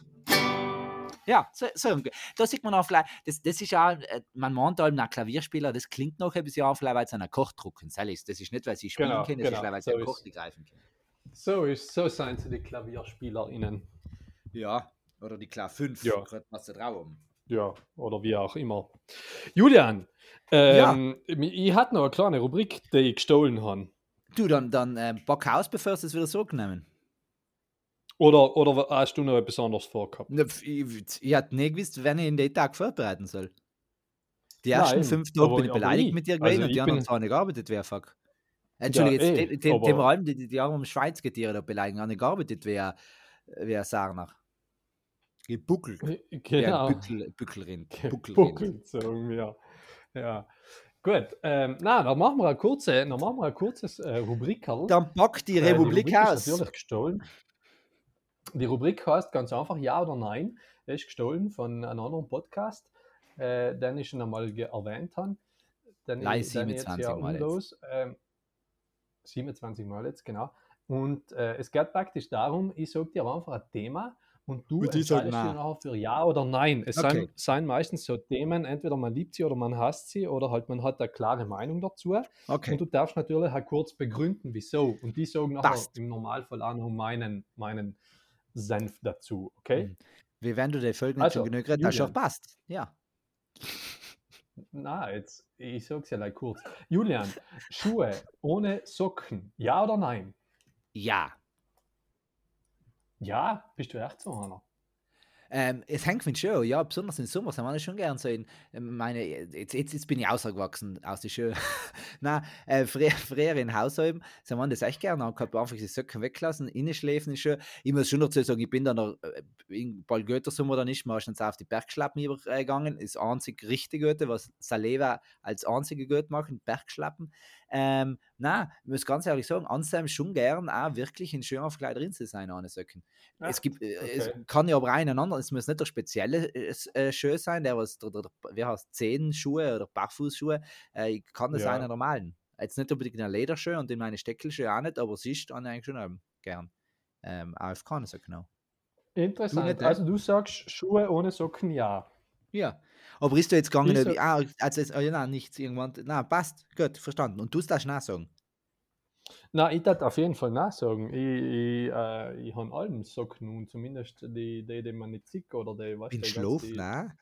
Speaker 1: Ja, so, so, da sieht man auch vielleicht, das, das ist ja, äh, man meint allem nach Klavierspieler, das klingt noch ein bisschen auf, weil sie einen Koch drucken. Das ist nicht, weil sie spielen
Speaker 2: Genau,
Speaker 1: können, das
Speaker 2: genau,
Speaker 1: ist, weil
Speaker 2: so
Speaker 1: sie einen
Speaker 2: ist-
Speaker 1: Koch nicht greifen können.
Speaker 2: so ist, so seien sie die KlavierspielerInnen.
Speaker 1: Ja, oder die Klar 5,
Speaker 2: Ja.
Speaker 1: gerade was da drauf um.
Speaker 2: Ja, oder wie auch immer. Julian, ähm, ich hatte noch eine kleine Rubrik, die ich gestohlen habe.
Speaker 1: Du, dann, dann äh, Bock aus, bevor sie es wieder so genommen.
Speaker 2: Oder, oder hast du noch etwas anderes vorgehabt?
Speaker 1: Ich, ich hatte nie gewusst, wenn ich in den Tag vorbereiten soll. Die ersten
Speaker 2: Nein,
Speaker 1: fünf Tage bin ich beleidigt mit dir
Speaker 2: also
Speaker 1: gewesen und
Speaker 2: ich
Speaker 1: die anderen zwei nicht gearbeitet wäre, fuck. Entschuldige,
Speaker 2: Ja,
Speaker 1: jetzt
Speaker 2: eh,
Speaker 1: den, den,
Speaker 2: aber-
Speaker 1: den allem, die, die armen Schweizgetiere da beleidigen, auch nicht gearbeitet wäre, wäre Sarnach. Gebuckelt. Ja,
Speaker 2: Genau.
Speaker 1: Bückel, Bückelrind. Buckelrind.
Speaker 2: Buckelt, sagen wir. Ja. Gut, ähm, na, dann machen wir eine kurze, dann machen wir ein kurzes äh, Rubrikerl.
Speaker 1: Dann packt die
Speaker 2: Äh,
Speaker 1: Republik
Speaker 2: Rubrik
Speaker 1: aus.
Speaker 2: Ist natürlich gestohlen. Die Rubrik heißt ganz einfach Ja oder Nein. Er ist gestohlen von einem anderen Podcast, äh, den ich schon einmal erwähnt habe. Den
Speaker 1: Nein,
Speaker 2: ich- den ich jetzt
Speaker 1: 27
Speaker 2: ja
Speaker 1: Mal jetzt.
Speaker 2: ähm, 27 Mal jetzt, genau. Und äh, es geht praktisch darum, ich sage dir einfach ein Thema und du
Speaker 1: Und
Speaker 2: entscheidest dich nachher für Ja oder Nein. Es
Speaker 1: Okay.
Speaker 2: sind, sind meistens so Themen, entweder man liebt sie oder man hasst sie oder halt man hat eine klare Meinung dazu.
Speaker 1: Okay.
Speaker 2: Und du darfst natürlich auch kurz begründen, wieso. Und die sagen nachher
Speaker 1: Passt.
Speaker 2: im Normalfall auch noch meinen, meinen Senf dazu, okay?
Speaker 1: Mhm. Wie wenn du die Folge nicht
Speaker 2: Also,
Speaker 1: schon genug geredet hast, schon passt. Ja.
Speaker 2: Na, jetzt, ich sag's ja gleich kurz. Julian, Schuhe ohne Socken, ja oder nein?
Speaker 1: Ja.
Speaker 2: Ja, bist du echt so einer?
Speaker 1: Ähm, es hängt mit Show, ja, besonders im Sommer sind wir schon gern so in, ähm, meine, jetzt, jetzt, jetzt bin ich ausgewachsen aus der Show. *laughs* Na, äh, früher, früher in Haushalten sind wir das echt gern angehabt, einfach die Socken weglassen, innenschläfen ist schön. Ich muss schon dazu sagen, ich bin dann noch, äh, in bald Goethe Sommer dann nicht, meistens auf die Bergschlappen übergegangen, ist einzig richtig Goethe, was Saleva als einzige Goethe machen, Bergschlappen. Ähm, na, ich muss ganz ehrlich sagen, Anselm schon gern auch wirklich in schön aufgekleidet zu sein, ohne Socken.
Speaker 2: Ja,
Speaker 1: es gibt, äh, es
Speaker 2: okay.
Speaker 1: kann ja aber einen anderen, es muss nicht der spezielle äh, äh, Schuh sein, der was, der, der, wie heißt, Zehenschuhe oder Barfußschuhe, äh, ich kann das
Speaker 2: Ja.
Speaker 1: einen normalen. Jetzt nicht unbedingt in Lederschuhe und in meine Steckelschuhe auch nicht, aber habe ich eigentlich schon ähm, gern. Ähm, keine Socken auch.
Speaker 2: Interessant.
Speaker 1: nicht, ne?
Speaker 2: also du sagst Schuhe ohne Socken, ja.
Speaker 1: Ja. Aber ist du jetzt gegangen,
Speaker 2: so-
Speaker 1: ah, also, jetzt- oh, ja, nein, nichts irgendwann, na, passt, gut, verstanden. Und du darfst nach sagen.
Speaker 2: Na, ich darf auf jeden Fall nachsagen. Ich, ich, äh, ich habe allem Socken und zumindest die, die, die man nicht sieht oder die, was
Speaker 1: In
Speaker 2: die
Speaker 1: Schlaf,
Speaker 2: die,
Speaker 1: nein.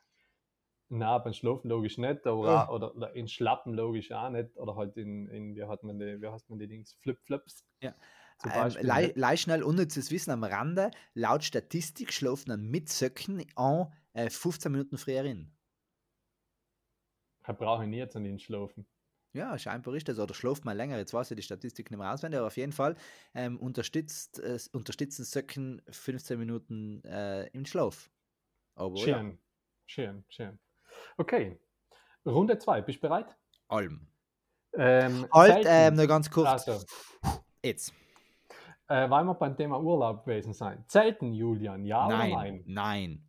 Speaker 2: Nein, beim Schlafen logisch nicht, aber
Speaker 1: Ah.
Speaker 2: auch, oder, oder in Schlappen logisch auch nicht. Oder halt in, in wie hat man die, wie heißt man die Dings? Flip-Flops.
Speaker 1: Ja. Ähm,
Speaker 2: Beispiel
Speaker 1: lei-
Speaker 2: nicht.
Speaker 1: leicht schnell unnützes Wissen am Rande. Laut Statistik schlafen dann mit Söcken an äh, 15 Minuten früher in.
Speaker 2: Da brauche ich nie jetzt an den Schlafen.
Speaker 1: Ja, scheinbar ist das. Oder schläft mal länger. Jetzt weiß ich die Statistik nicht mehr auswendig, aber auf jeden Fall ähm, unterstützt, äh, unterstützen Söcken 15 Minuten äh, im Schlaf. Aber ja,
Speaker 2: Schön, schön, schön. Okay, Runde 2, bist du bereit?
Speaker 1: allem.
Speaker 2: Ähm,
Speaker 1: Halt, ähm, nur ganz kurz.
Speaker 2: also,
Speaker 1: Jetzt.
Speaker 2: äh, weil wir beim Thema Urlaub gewesen sein. Zelten, Julian, ja
Speaker 1: nein,
Speaker 2: oder nein?
Speaker 1: nein.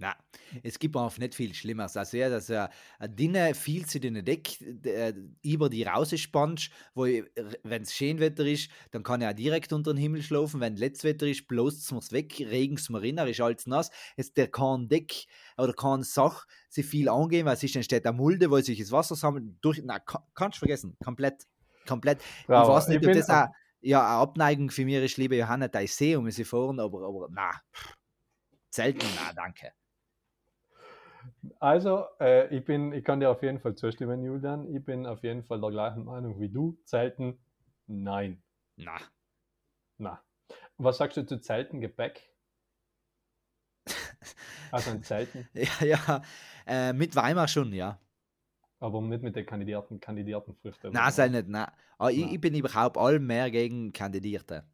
Speaker 1: Na, es gibt einfach nicht viel Schlimmeres. Also, ja, dass er ein dünne, viel zu dünne Deck äh, über die rausspannst, wo, wenn es schön Wetter ist, dann kann er auch direkt unter den Himmel schlafen. Wenn Letztwetter ist, bloßt es weg, regnet es mir rein, ist alles nass. Jetzt der kann Deck oder kann Sach sich viel angehen, weil es dann steht der Mulde, wo sich das Wasser sammelt. Durch, na, kann, kannst du vergessen. Komplett. Komplett.
Speaker 2: Bravo.
Speaker 1: Ich weiß nicht,
Speaker 2: Ich
Speaker 1: ob das auch ja, eine Abneigung für mich ist, liebe Johanna, da ich sehe um sie fahren, aber, aber na, selten, na, danke.
Speaker 2: Also, äh, ich, bin, ich kann dir auf jeden Fall zustimmen, Julian. Ich bin auf jeden Fall der gleichen Meinung wie du. Zelten, nein.
Speaker 1: Na,
Speaker 2: Na. Was sagst du zu Zelten, Gebäck? *laughs* Also ein Zelten,
Speaker 1: ja, ja, äh, mit Weimar schon, ja.
Speaker 2: aber nicht mit den kandidierten, kandidierten Früchten.
Speaker 1: Na, sei nicht, na. Aber ich, ich bin überhaupt all mehr gegen Kandidierte.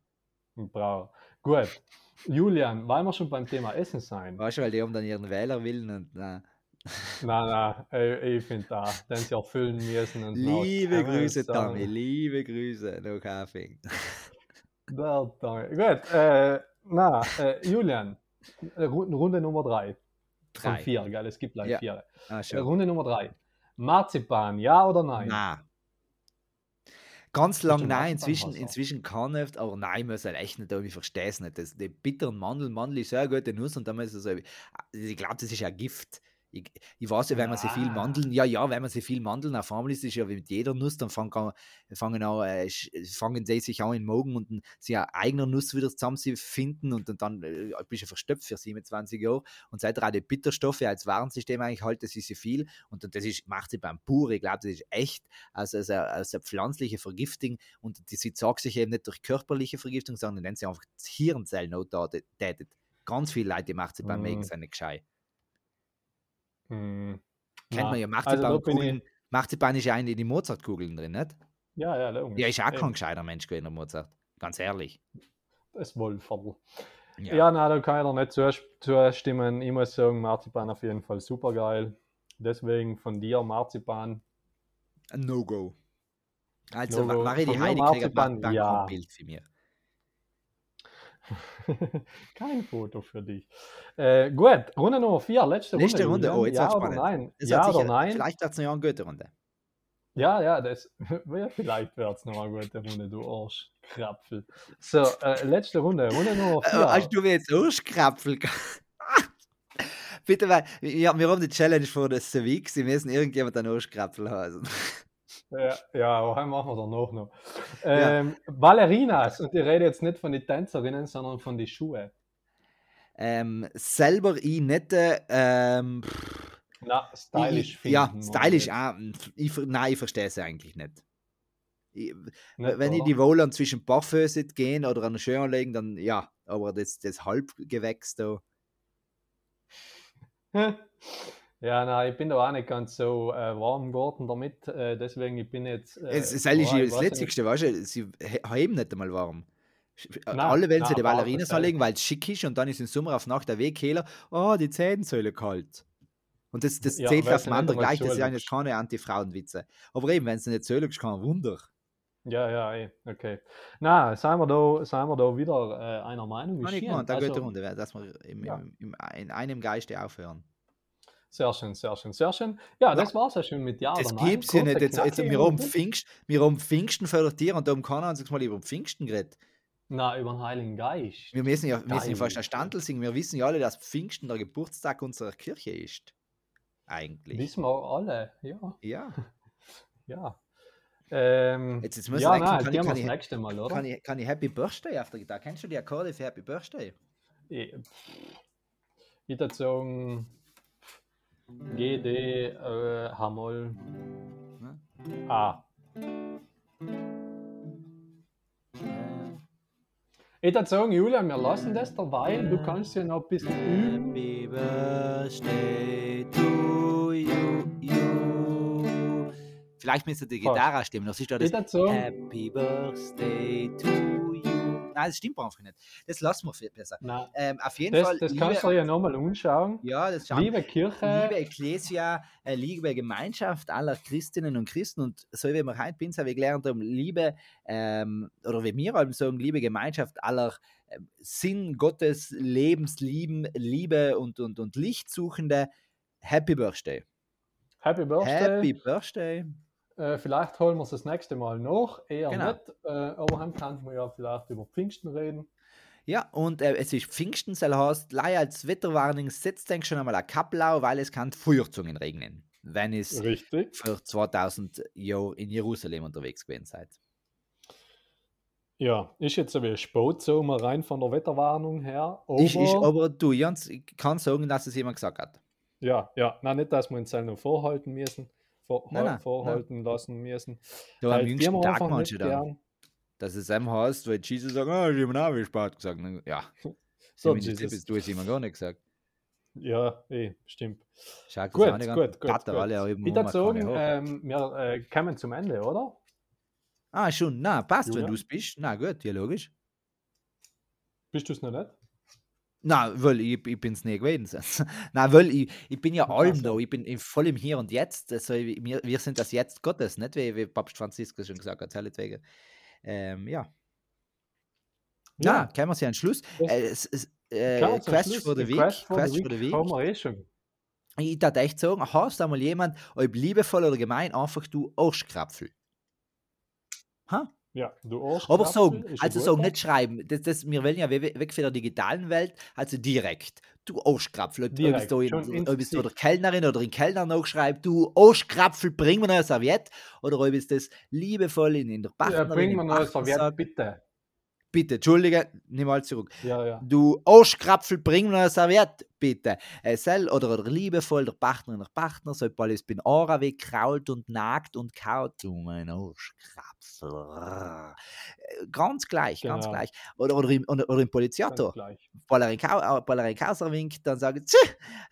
Speaker 2: Bravo. Gut. Julian, weil wir schon beim Thema Essen sein.
Speaker 1: Weißt du, weil die haben dann ihren Wählerwillen und na.
Speaker 2: Nein, nein, ich, ich finde da, den sie erfüllen müssen. Und
Speaker 1: Liebe Grüße, Tommy, liebe Grüße nach Hafing.
Speaker 2: Der Tommy. Gut, äh, na, äh, Julian, äh, Ru- Runde Nummer drei. Von
Speaker 1: Drei.
Speaker 2: vier, gell? Es gibt gleich
Speaker 1: Ja.
Speaker 2: vier.
Speaker 1: Ah,
Speaker 2: Äh. Runde Nummer drei. Marzipan, ja oder nein?
Speaker 1: Na. Ganz lang nein, inzwischen, inzwischen kann nicht, aber nein, ich muss halt echt nicht, ich verstehe es nicht. Das, die bitteren Mandeln, Mandel ist sehr gute Nuss und dann ist es so, ich glaube, das ist ja Gift. Ich, ich weiß ja, wenn man sich viel
Speaker 2: Na.
Speaker 1: Mandeln, ja, ja, wenn man sich viel Mandeln auf einmal ist, ist ja wie mit jeder Nuss, dann fangen, an- fangen, an, äh, fangen sie sich an in den Magen und dann sie eine eigene Nuss wieder zusammen sie finden und dann, dann äh, bist du verstopft für 27 Jahre und seit auch die Bitterstoffe als Warnsystem eigentlich halt, das ist ja viel und dann, das ist, macht sie beim pur, ich glaube, das ist echt also als eine, als eine pflanzliche Vergiftung und die, sie sagt sich eben nicht durch körperliche Vergiftung, sondern wenn sie einfach das Hirnzellen nottätet. Ganz viele Leute, die Marzipan
Speaker 2: Mm.
Speaker 1: mögen, sind nicht gescheit.
Speaker 2: Hm,
Speaker 1: Kennt
Speaker 2: na.
Speaker 1: man ja
Speaker 2: Also
Speaker 1: Marzipankugeln.
Speaker 2: ich,
Speaker 1: Marzipan ist ja eine in die Mozartkugeln drin, nicht?
Speaker 2: ja, ja, logisch.
Speaker 1: Ja, ist auch kein gescheiter Mensch gewesen, der Mozart. Ganz ehrlich.
Speaker 2: Das Wohlviertel.
Speaker 1: Ja.
Speaker 2: Ja, na, da kann ich dir nicht zus- zustimmen. Ich muss sagen, Marzipan auf jeden Fall super geil. Deswegen von dir Marzipan.
Speaker 1: Ein No-Go. Also,
Speaker 2: No-Go.
Speaker 1: Marie die
Speaker 2: mir
Speaker 1: Heidi kriegt
Speaker 2: Marzipan ja.
Speaker 1: Bild für mich. *laughs*
Speaker 2: Kein Foto für dich. Äh, gut, Runde Nummer 4, letzte,
Speaker 1: Letzte Runde, oh, jetzt
Speaker 2: ja oder
Speaker 1: spannend.
Speaker 2: nein?
Speaker 1: Das
Speaker 2: ja
Speaker 1: hat
Speaker 2: oder
Speaker 1: sicher,
Speaker 2: nein?
Speaker 1: Vielleicht wird es noch eine gute Runde.
Speaker 2: Ja, ja, das, *laughs* ja, vielleicht wird es noch eine gute Runde, du Arschkrapfel. So, äh, letzte Runde, Runde Nummer
Speaker 1: Äh,
Speaker 2: 4.
Speaker 1: Hast du mir jetzt Arschkrapfel *laughs* Bitte, weil ja, wir haben die Challenge vor der Civic, sie müssen irgendjemand einen Arschkrapfel haben.
Speaker 2: Ja, ja, heim machen wir danach noch. Ähm, Ballerinas, und ich rede jetzt nicht von den Tänzerinnen, sondern von den Schuhen.
Speaker 1: Ähm, selber ich nicht, äh, ähm,
Speaker 2: Na, stylisch
Speaker 1: ich, ja, stylisch, auch, ich, ver- nein, ich verstehe es eigentlich nicht. Ich,
Speaker 2: Nicht,
Speaker 1: wenn ich die Wohl zwischen Parfum gehen oder an eine Schön legen, dann ja, aber das, das Halbgewächs da. *laughs*
Speaker 2: Ja, nein, ich bin da auch nicht ganz so äh, warm geworden damit, äh, deswegen ich bin jetzt. Äh,
Speaker 1: Es ist eigentlich das. Letzte, weißt du, sie heben nicht einmal warm.
Speaker 2: Nein,
Speaker 1: Alle wollen sie
Speaker 2: nein,
Speaker 1: die Ballerinas
Speaker 2: das-
Speaker 1: anlegen, weil es schick ist und dann ist im Sommer auf Nacht der Wegkehler, oh, die Zähnensäule kalt. Und das, das
Speaker 2: Ja,
Speaker 1: zählt auf dem anderen gleich, das ist eigentlich keine Anti-Frauenwitze. Aber eben, wenn es nicht Säule ist, kein Wunder.
Speaker 2: Ja, ja, eh, okay. Na, seien wir da, seien wir da wieder äh, einer Meinung.
Speaker 1: Kann ich
Speaker 2: Schön.
Speaker 1: gemeint, eine
Speaker 2: Also,
Speaker 1: gute Runde, dass wir im,
Speaker 2: Ja.
Speaker 1: im, im, in einem Geiste aufhören.
Speaker 2: Sehr schön, sehr schön, sehr schön. Ja, das war's ja schon mit Ja
Speaker 1: Das
Speaker 2: Nein.
Speaker 1: gibt's ja nicht. Jetzt, jetzt, wir haben. Pfingst, wir haben Pfingsten fördert und da haben keiner uns mal über Pfingsten geredet.
Speaker 2: Na, über den Heiligen Geist.
Speaker 1: Wir müssen ja, wir müssen ja fast ein Standel singen. Wir wissen ja alle, dass Pfingsten der Geburtstag unserer Kirche ist. Eigentlich.
Speaker 2: Wissen wir alle, ja,
Speaker 1: Ja. *laughs*
Speaker 2: ja. Ähm,
Speaker 1: Jetzt, jetzt muss
Speaker 2: ja,
Speaker 1: denken,
Speaker 2: nein,
Speaker 1: kann, ich,
Speaker 2: wir
Speaker 1: kann,
Speaker 2: das
Speaker 1: ich,
Speaker 2: nächste Mal, oder?
Speaker 1: kann, ich, kann ich Happy Birthday auf der Gitarre? Kennst du die Akkorde für Happy Birthday?
Speaker 2: Ich, ich würde sagen G, D, äh, H-Moll,
Speaker 1: Hm?
Speaker 2: A. Ich würde sagen, Julian, wir lassen das derweil. Du kannst ja noch ein bisschen üben.
Speaker 1: Happy Birthday to you, you. Vielleicht müsst ihr die. Gitarre stimmen. Das ist doch das Happy Birthday to you. Nein, das stimmt einfach nicht. Das lassen wir viel besser. Ähm, auf jeden
Speaker 2: das,
Speaker 1: Fall.
Speaker 2: das
Speaker 1: liebe,
Speaker 2: kannst du ja nochmal anschauen.
Speaker 1: ja, das schauen
Speaker 2: Liebe Kirche,
Speaker 1: liebe Ecclesia, äh, liebe Gemeinschaft aller Christinnen und Christen und so wie wir heute Pinsa wir gelernt haben, liebe, ähm, oder wie wir eben sagen, liebe Gemeinschaft aller ähm, Sinn Gottes, Lebenslieben, Liebe und, und, und Lichtsuchende, Happy Birthday.
Speaker 2: Happy Birthday.
Speaker 1: Happy Birthday.
Speaker 2: Äh, vielleicht holen wir es das nächste Mal noch. Eher
Speaker 1: Genau.
Speaker 2: nicht. Äh, aber dann kann man ja vielleicht über Pfingsten reden.
Speaker 1: Ja, und äh, es ist Pfingsten, soll heißt, leider als Wetterwarnung setzt denk schon einmal ein Kaplau, weil es kann Feuerzungen regnen, wenn es
Speaker 2: Richtig.
Speaker 1: für 2000 Jahre in Jerusalem unterwegs gewesen seid.
Speaker 2: Ja, ist jetzt ein spät so mal rein von der Wetterwarnung her. Aber,
Speaker 1: Ich, ich, aber du, Jans, ich kann sagen, dass es jemand gesagt hat.
Speaker 2: ja, ja, nein, nicht, dass wir uns noch vorhalten müssen. Vor,
Speaker 1: Nein, nein,
Speaker 2: vorhalten lassen müssen.
Speaker 1: Da am jüngsten Tag manche dann. Dass es einem heißt, weil Jesus sagt, ah, ich habe auch wie spät gesagt. Ja, *laughs*
Speaker 2: So,
Speaker 1: Jesus. Du hast immer gar nicht gesagt.
Speaker 2: Ja, eh, stimmt.
Speaker 1: Schaut
Speaker 2: Gut, gut, gut. Gut.
Speaker 1: alle, aber
Speaker 2: Ich würde sagen, ähm, wir äh, kommen zum Ende, oder?
Speaker 1: Ah, schon, na, passt, wenn
Speaker 2: Julian?
Speaker 1: du es bist. Na gut, ja, logisch.
Speaker 2: Bist du es noch nicht?
Speaker 1: Na, weil ich, ich bin es nie gewesen. *laughs* Na, weil ich, ich bin ja allem
Speaker 2: so.
Speaker 1: da, ich bin im- voll im Hier und Jetzt. Also, wir, wir sind das Jetzt Gottes, nicht wie, wie Papst Franziskus schon gesagt hat. Ähm, ja. Ja, kommen wir zu einem Schluss.
Speaker 2: Das-
Speaker 1: Äh, es, es, äh,
Speaker 2: Klar, zum
Speaker 1: Quest
Speaker 2: Schluss,
Speaker 1: for the
Speaker 2: die
Speaker 1: Week.
Speaker 2: Quest for the Week haben wir eh schon.
Speaker 1: Ich würde echt sagen, hast du einmal jemand, ob liebevoll oder gemein, einfach du Arschkrapfel. Ha?
Speaker 2: Ja, du Arsch.
Speaker 1: Aber sagen, also sagen, nicht schreiben. Das, das, wir wollen ja we- weg von der digitalen Welt, also direkt. Du Arschkrapfel. Ob ob es
Speaker 2: Direkt,
Speaker 1: da
Speaker 2: schon
Speaker 1: in, ob da der. Kellnerin oder den Kellner nachschreibt, du Arschkrapfel, bring mir noch ein Serviett. Oder ob es das liebevoll in, in der
Speaker 2: Ja,
Speaker 1: Partnerin,
Speaker 2: bring
Speaker 1: im
Speaker 2: mir noch ein
Speaker 1: Partner
Speaker 2: Serviett,
Speaker 1: sagt.
Speaker 2: bitte.
Speaker 1: Bitte, Entschuldige, nimm mal zurück.
Speaker 2: Ja, ja.
Speaker 1: Du Arschkrapfel, bring mir ein Serviett, bitte. Äh, sel oder, oder liebevoll der Partnerin, der Partner, so alles bin Aura wegkrault und nagt und kaut. Du mein Arschkrapfel. Äh, Ganz gleich, ganz
Speaker 2: Genau.
Speaker 1: gleich. Oder, oder, im, oder, oder im
Speaker 2: Ganz gleich.
Speaker 1: Ballerin äh, winkt, dann sagen sie,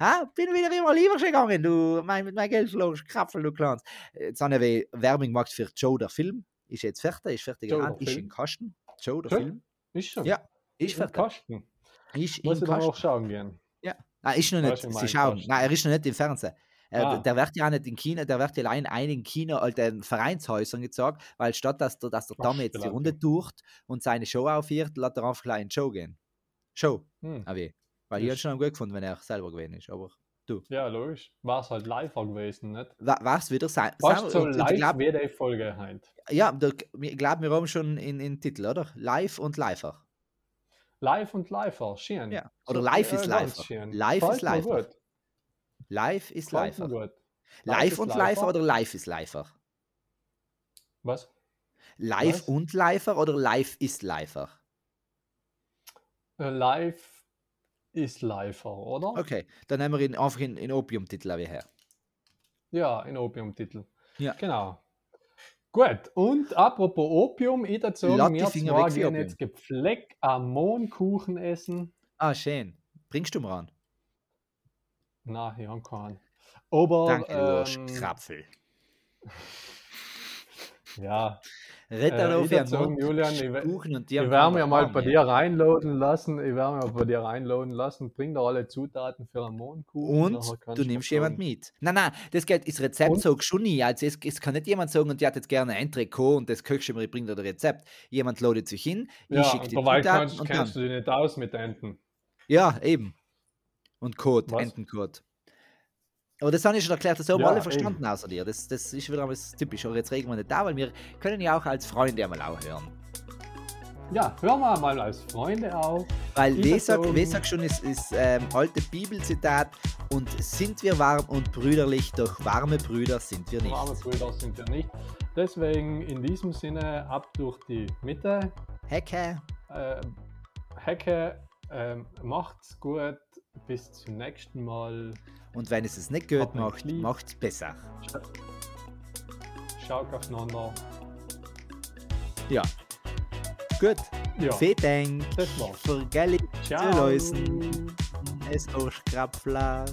Speaker 1: ha, bin wieder immer lieber gegangen, du, mein, mit meinem Geld verloren, Krapfel, du Klans. Jetzt habe ich Werbung gemacht für Joe, der Film. Ist jetzt fertig, ist fertig
Speaker 2: Joe,
Speaker 1: gerannt, ist im Kasten. Joe, der
Speaker 2: Joe?
Speaker 1: Film.
Speaker 2: Ist schon.
Speaker 1: Ja, ist fertig.
Speaker 2: Kasten.
Speaker 1: Ist
Speaker 2: Muss ich dann
Speaker 1: Kasten.
Speaker 2: auch schauen gehen.
Speaker 1: Nein, ist noch nicht. Sie
Speaker 2: mein
Speaker 1: schauen.
Speaker 2: Kasten.
Speaker 1: Nein, er ist noch nicht im Fernsehen. Er,
Speaker 2: Ah.
Speaker 1: Der wird ja auch nicht in China, der wird ja allein in einigen China, alten Vereinshäusern gezeigt, weil statt dass der, dass der Dame jetzt die. Runde tucht und seine Show aufhört, lässt er einfach gleich in die Show gehen. Show,
Speaker 2: Hm.
Speaker 1: ah, wie? Weil ich hätte schon gut gefunden, wenn er selber gewesen ist. Aber
Speaker 2: Ja, logisch. War es halt live gewesen, nicht?
Speaker 1: wa- was wieder sein?
Speaker 2: Fast so live
Speaker 1: glaub,
Speaker 2: wie die Folge heute.
Speaker 1: ja, da, ich glaube, wir haben schon in, in Titel, oder? Live und liver.
Speaker 2: Live und liver, schön.
Speaker 1: Ja. Oder
Speaker 2: So,
Speaker 1: live ist. Live
Speaker 2: Gefällt
Speaker 1: ist
Speaker 2: gut.
Speaker 1: Live ist. Live
Speaker 2: ist
Speaker 1: und
Speaker 2: liver
Speaker 1: oder live ist liver?
Speaker 2: Was?
Speaker 1: Live
Speaker 2: Was?
Speaker 1: und liver oder live ist?
Speaker 2: Äh, live ist liver, oder?
Speaker 1: Okay, dann nehmen wir ihn einfach in, in Opiumtitel her.
Speaker 2: Ja, in Opiumtitel.
Speaker 1: Ja.
Speaker 2: Genau. Gut, und apropos Opium, ich dazu
Speaker 1: weg für
Speaker 2: gehen jetzt gepflegt am Mohnkuchen essen.
Speaker 1: Ah, schön. Bringst du mir an?
Speaker 2: Na, ich habe keinen. Aber,
Speaker 1: Danke,
Speaker 2: ähm,
Speaker 1: Krapfel. *laughs*
Speaker 2: ja, Äh,
Speaker 1: dann auf
Speaker 2: ich würd sagen,
Speaker 1: ihren
Speaker 2: Julian, ich,
Speaker 1: und
Speaker 2: ich
Speaker 1: dir.
Speaker 2: werde mir mal bei dir reinladen lassen. Ich werde mir bei dir reinladen lassen. Bring da alle Zutaten für einen nachher
Speaker 1: Und du nimmst jemand mit. Nein, nein, das geht, das Rezept
Speaker 2: Und?
Speaker 1: sagt schon nie. Also es, es kann nicht jemand sagen, und die hat jetzt gerne ein Trikot und das du mir, ich bring dir das Rezept. Jemand ladet sich hin, ich
Speaker 2: Ja,
Speaker 1: schicke die Zutaten
Speaker 2: kannst,
Speaker 1: und
Speaker 2: kennst
Speaker 1: dann.
Speaker 2: du dich nicht aus mit Enten.
Speaker 1: Ja, eben. Und Code,
Speaker 2: Was?
Speaker 1: Entencode. Aber das habe ich schon erklärt, das haben
Speaker 2: Ja,
Speaker 1: alle verstanden außer dir. Das, das ist wieder einmal typisch. Aber jetzt reden wir nicht da, weil wir können ja auch als Freunde einmal auch hören.
Speaker 2: Ja, hören wir mal als Freunde auf.
Speaker 1: Weil Wesak, Wesak schon ist, ist ähm, alte Bibelzitat und sind wir warm und brüderlich, doch warme Brüder sind wir nicht.
Speaker 2: Warme Brüder sind wir nicht. Deswegen in diesem Sinne ab durch die Mitte.
Speaker 1: Hecke,
Speaker 2: Äh, Hecke, ähm, macht's gut. Bis zum nächsten Mal.
Speaker 1: Und wenn es es nicht gut macht, macht es besser.
Speaker 2: Schaut aufeinander.
Speaker 1: Ja. Gut,
Speaker 2: Ja,
Speaker 1: vielen Dank
Speaker 2: das war's.
Speaker 1: für Geld zu lösen. Es ist Krapfler.